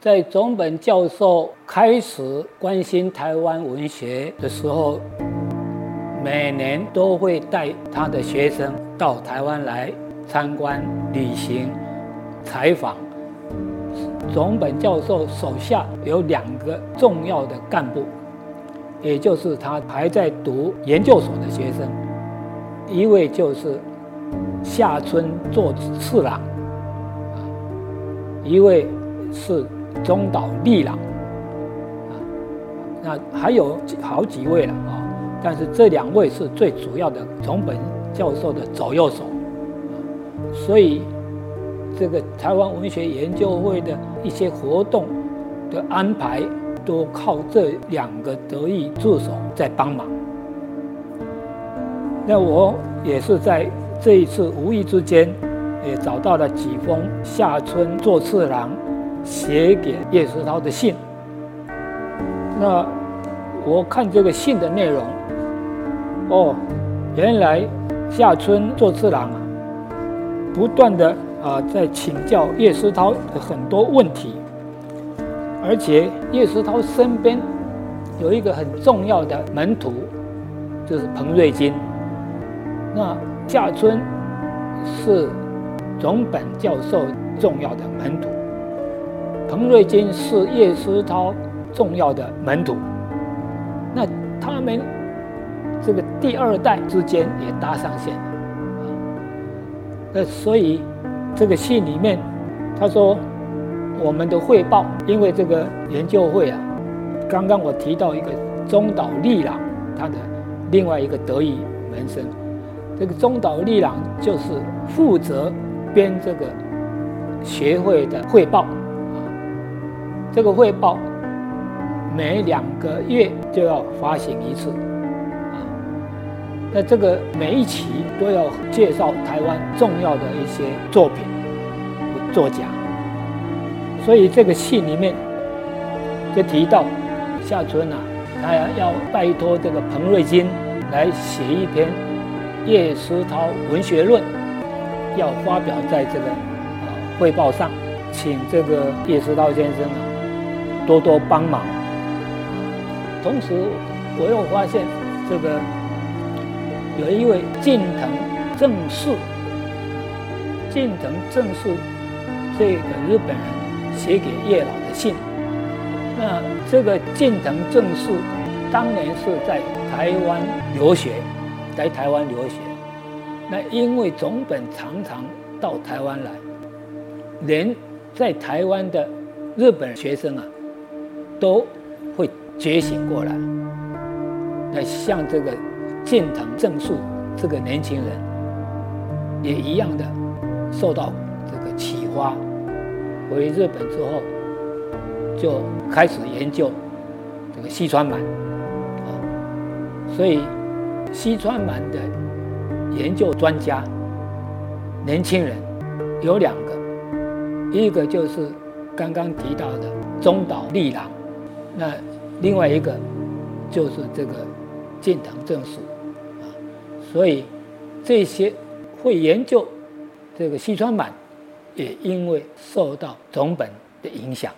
在总本教授开始关心台湾文学的时候，每年都会带他的学生到台湾来参观、旅行、采访。总本教授手下有两个重要的干部，也就是他还在读研究所的学生，一位就是夏村作次郎，一位是。中岛利郎，啊，那还有好几位了啊，但是这两位是最主要的总本教授的左右手，所以这个台湾文学研究会的一些活动的安排，都靠这两个得意助手在帮忙。那我也是在这一次无意之间，也找到了几封下村作次郎。写给叶石涛的信，那我看这个信的内容，哦，原来夏春作次郎啊，不断的啊在请教叶石涛的很多问题，而且叶石涛身边有一个很重要的门徒，就是彭瑞金。那夏春是总本教授重要的门徒。彭瑞金是叶思涛重要的门徒，那他们这个第二代之间也搭上线了啊。那所以这个信里面他说，我们的汇报，因为这个研究会啊，刚刚我提到一个中岛利郎，他的另外一个得意门生，这个中岛利郎就是负责编这个学会的汇报。这个汇报每两个月就要发行一次，啊，那这个每一期都要介绍台湾重要的一些作品作家，所以这个信里面就提到夏春啊，他要拜托这个彭瑞金来写一篇《叶石涛文学论》，要发表在这个啊汇报上，请这个叶石涛先生啊。多多帮忙。同时，我又发现这个有一位近藤正树，近藤正树这个日本人写给叶老的信。那这个近藤正树当年是在台湾留学，在台湾留学。那因为总本常常到台湾来，连在台湾的日本学生啊。都会觉醒过来，那像这个近藤正树这个年轻人，也一样的受到这个启发，回日本之后就开始研究这个西川满啊，所以西川满的研究专家年轻人有两个，一个就是刚刚提到的中岛利郎。那另外一个就是这个建党正树啊，所以这些会研究这个西川满，也因为受到总本的影响。